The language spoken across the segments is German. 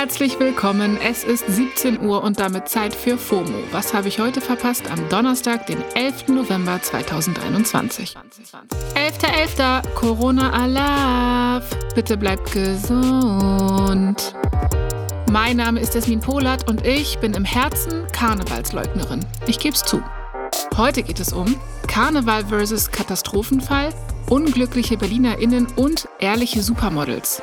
Herzlich willkommen. Es ist 17 Uhr und damit Zeit für FOMO. Was habe ich heute verpasst? Am Donnerstag, den 11. November 2021. 11.11. Corona Alaf. Bitte bleibt gesund. Mein Name ist Jasmin Polat und ich bin im Herzen Karnevalsleugnerin. Ich geb's zu. Heute geht es um Karneval versus Katastrophenfall, unglückliche BerlinerInnen und ehrliche Supermodels.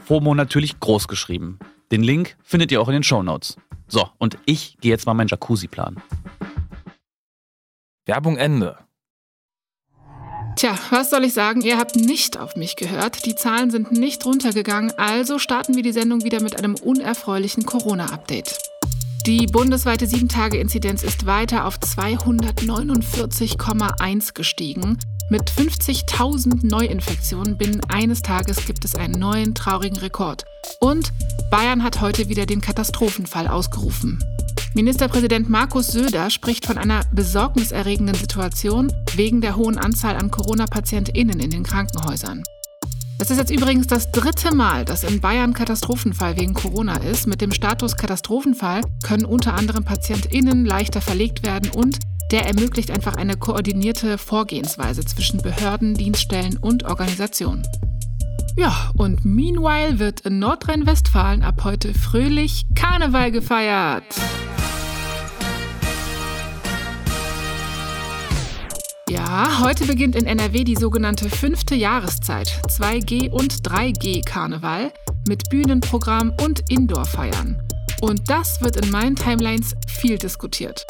FOMO natürlich groß geschrieben. Den Link findet ihr auch in den Show Notes. So, und ich gehe jetzt mal meinen Jacuzzi planen. Werbung Ende. Tja, was soll ich sagen? Ihr habt nicht auf mich gehört. Die Zahlen sind nicht runtergegangen, also starten wir die Sendung wieder mit einem unerfreulichen Corona-Update. Die bundesweite 7-Tage-Inzidenz ist weiter auf 249,1 gestiegen. Mit 50.000 Neuinfektionen binnen eines Tages gibt es einen neuen traurigen Rekord. Und Bayern hat heute wieder den Katastrophenfall ausgerufen. Ministerpräsident Markus Söder spricht von einer besorgniserregenden Situation wegen der hohen Anzahl an Corona-PatientInnen in den Krankenhäusern. Das ist jetzt übrigens das dritte Mal, dass in Bayern Katastrophenfall wegen Corona ist. Mit dem Status Katastrophenfall können unter anderem PatientInnen leichter verlegt werden und der ermöglicht einfach eine koordinierte Vorgehensweise zwischen Behörden, Dienststellen und Organisationen. Ja, und meanwhile wird in Nordrhein-Westfalen ab heute fröhlich Karneval gefeiert. Ja, heute beginnt in NRW die sogenannte fünfte Jahreszeit, 2G und 3G Karneval mit Bühnenprogramm und Indoor-Feiern. Und das wird in meinen Timelines viel diskutiert.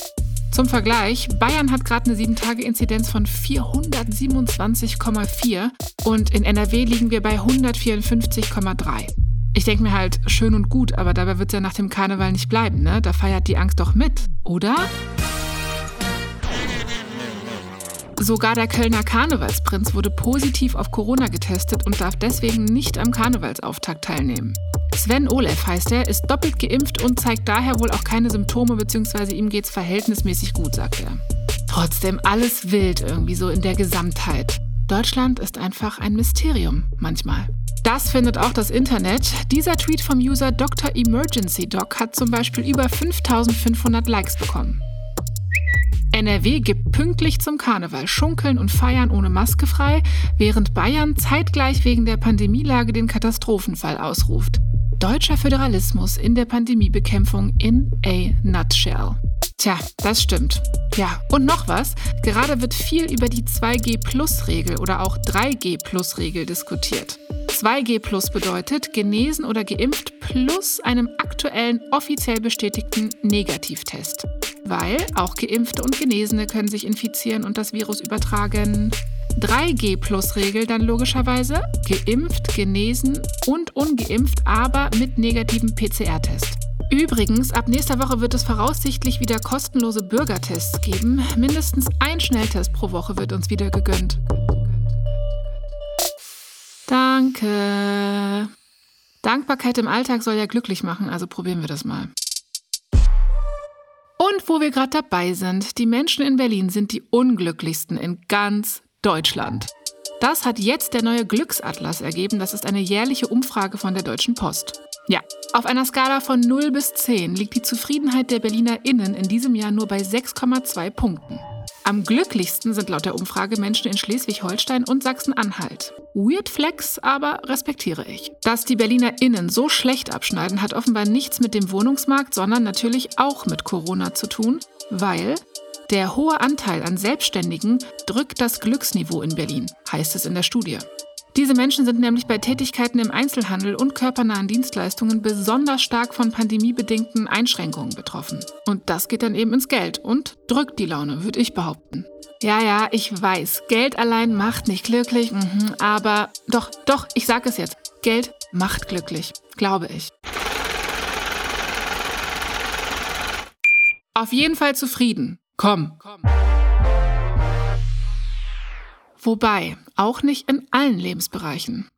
Zum Vergleich, Bayern hat gerade eine 7-Tage-Inzidenz von 427,4 und in NRW liegen wir bei 154,3. Ich denke mir halt, schön und gut, aber dabei wird es ja nach dem Karneval nicht bleiben, ne? Da feiert die Angst doch mit, oder? Sogar der Kölner Karnevalsprinz wurde positiv auf Corona getestet und darf deswegen nicht am Karnevalsauftakt teilnehmen. Sven Olef heißt er, ist doppelt geimpft und zeigt daher wohl auch keine Symptome, beziehungsweise ihm geht's verhältnismäßig gut, sagt er. Trotzdem alles wild irgendwie so in der Gesamtheit. Deutschland ist einfach ein Mysterium manchmal. Das findet auch das Internet. Dieser Tweet vom User Dr. Emergency Doc hat zum Beispiel über 5500 Likes bekommen. NRW gibt pünktlich zum Karneval Schunkeln und Feiern ohne Maske frei, während Bayern zeitgleich wegen der Pandemielage den Katastrophenfall ausruft. Deutscher Föderalismus in der Pandemiebekämpfung in a nutshell. Tja, das stimmt. Ja, und noch was. Gerade wird viel über die 2G-Plus-Regel oder auch 3G-Plus-Regel diskutiert. 2G Plus bedeutet genesen oder geimpft plus einem aktuellen offiziell bestätigten Negativtest. Weil auch Geimpfte und Genesene können sich infizieren und das Virus übertragen. 3G-Plus-Regel dann logischerweise geimpft, genesen und ungeimpft, aber mit negativem PCR-Test. Übrigens, ab nächster Woche wird es voraussichtlich wieder kostenlose Bürgertests geben. Mindestens ein Schnelltest pro Woche wird uns wieder gegönnt. Danke. Dankbarkeit im Alltag soll ja glücklich machen, also probieren wir das mal. Und wo wir gerade dabei sind, die Menschen in Berlin sind die unglücklichsten in ganz Deutschland. Das hat jetzt der neue Glücksatlas ergeben. Das ist eine jährliche Umfrage von der Deutschen Post. Ja, auf einer Skala von 0 bis 10 liegt die Zufriedenheit der BerlinerInnen in diesem Jahr nur bei 6,2 Punkten. Am glücklichsten sind laut der Umfrage Menschen in Schleswig-Holstein und Sachsen-Anhalt. Weird Flex, aber respektiere ich. Dass die BerlinerInnen so schlecht abschneiden, hat offenbar nichts mit dem Wohnungsmarkt, sondern natürlich auch mit Corona zu tun, weil der hohe Anteil an Selbstständigen drückt das Glücksniveau in Berlin, heißt es in der Studie. Diese Menschen sind nämlich bei Tätigkeiten im Einzelhandel und körpernahen Dienstleistungen besonders stark von pandemiebedingten Einschränkungen betroffen. Und das geht dann eben ins Geld und drückt die Laune, würde ich behaupten. Ja, ja, ich weiß, Geld allein macht nicht glücklich, mhm, aber doch, doch, ich sage es jetzt, Geld macht glücklich, glaube ich. Auf jeden Fall zufrieden. Komm. Wobei, auch nicht in allen Lebensbereichen.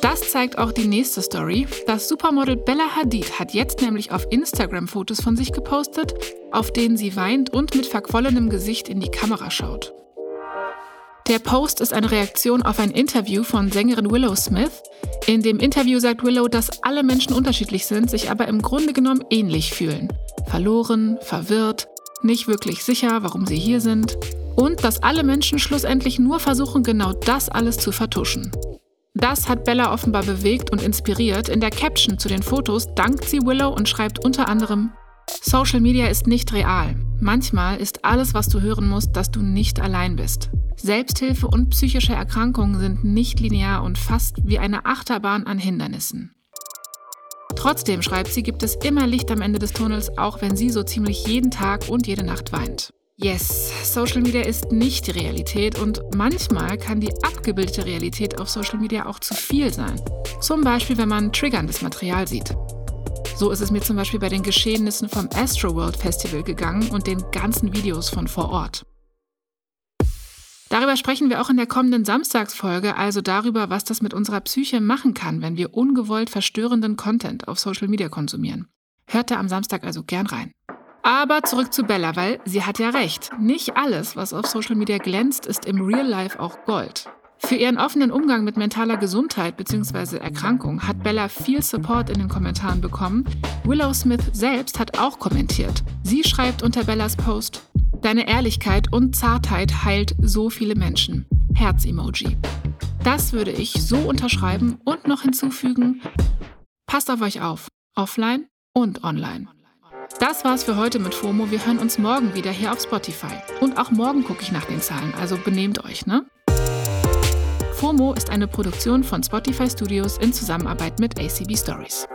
Das zeigt auch die nächste Story. Das Supermodel Bella Hadid hat jetzt nämlich auf Instagram Fotos von sich gepostet, auf denen sie weint und mit verquollenem Gesicht in die Kamera schaut. Der Post ist eine Reaktion auf ein Interview von Sängerin Willow Smith. In dem Interview sagt Willow, dass alle Menschen unterschiedlich sind, sich aber im Grunde genommen ähnlich fühlen. Verloren, verwirrt, nicht wirklich sicher, warum sie hier sind. Und dass alle Menschen schlussendlich nur versuchen, genau das alles zu vertuschen. Das hat Bella offenbar bewegt und inspiriert. In der Caption zu den Fotos dankt sie Willow und schreibt unter anderem, Social Media ist nicht real. Manchmal ist alles, was du hören musst, dass du nicht allein bist. Selbsthilfe und psychische Erkrankungen sind nicht linear und fast wie eine Achterbahn an Hindernissen. Trotzdem, schreibt sie, gibt es immer Licht am Ende des Tunnels, auch wenn sie so ziemlich jeden Tag und jede Nacht weint. Yes, Social Media ist nicht die Realität und manchmal kann die abgebildete Realität auf Social Media auch zu viel sein. Zum Beispiel, wenn man triggerndes Material sieht. So ist es mir zum Beispiel bei den Geschehnissen vom Astroworld Festival gegangen und den ganzen Videos von vor Ort. Darüber sprechen wir auch in der kommenden Samstagsfolge, also darüber, was das mit unserer Psyche machen kann, wenn wir ungewollt verstörenden Content auf Social Media konsumieren. Hört da am Samstag also gern rein. Aber zurück zu Bella, weil sie hat ja recht. Nicht alles, was auf Social Media glänzt, ist im Real Life auch Gold. Für ihren offenen Umgang mit mentaler Gesundheit bzw. Erkrankung hat Bella viel Support in den Kommentaren bekommen. Willow Smith selbst hat auch kommentiert. Sie schreibt unter Bellas Post, Deine Ehrlichkeit und Zartheit heilt so viele Menschen. Herz-Emoji. Das würde ich so unterschreiben und noch hinzufügen, passt auf euch auf, offline und online. Das war's für heute mit FOMO. Wir hören uns morgen wieder hier auf Spotify. Und auch morgen gucke ich nach den Zahlen, also benehmt euch, ne? FOMO ist eine Produktion von Spotify Studios in Zusammenarbeit mit ACB Stories.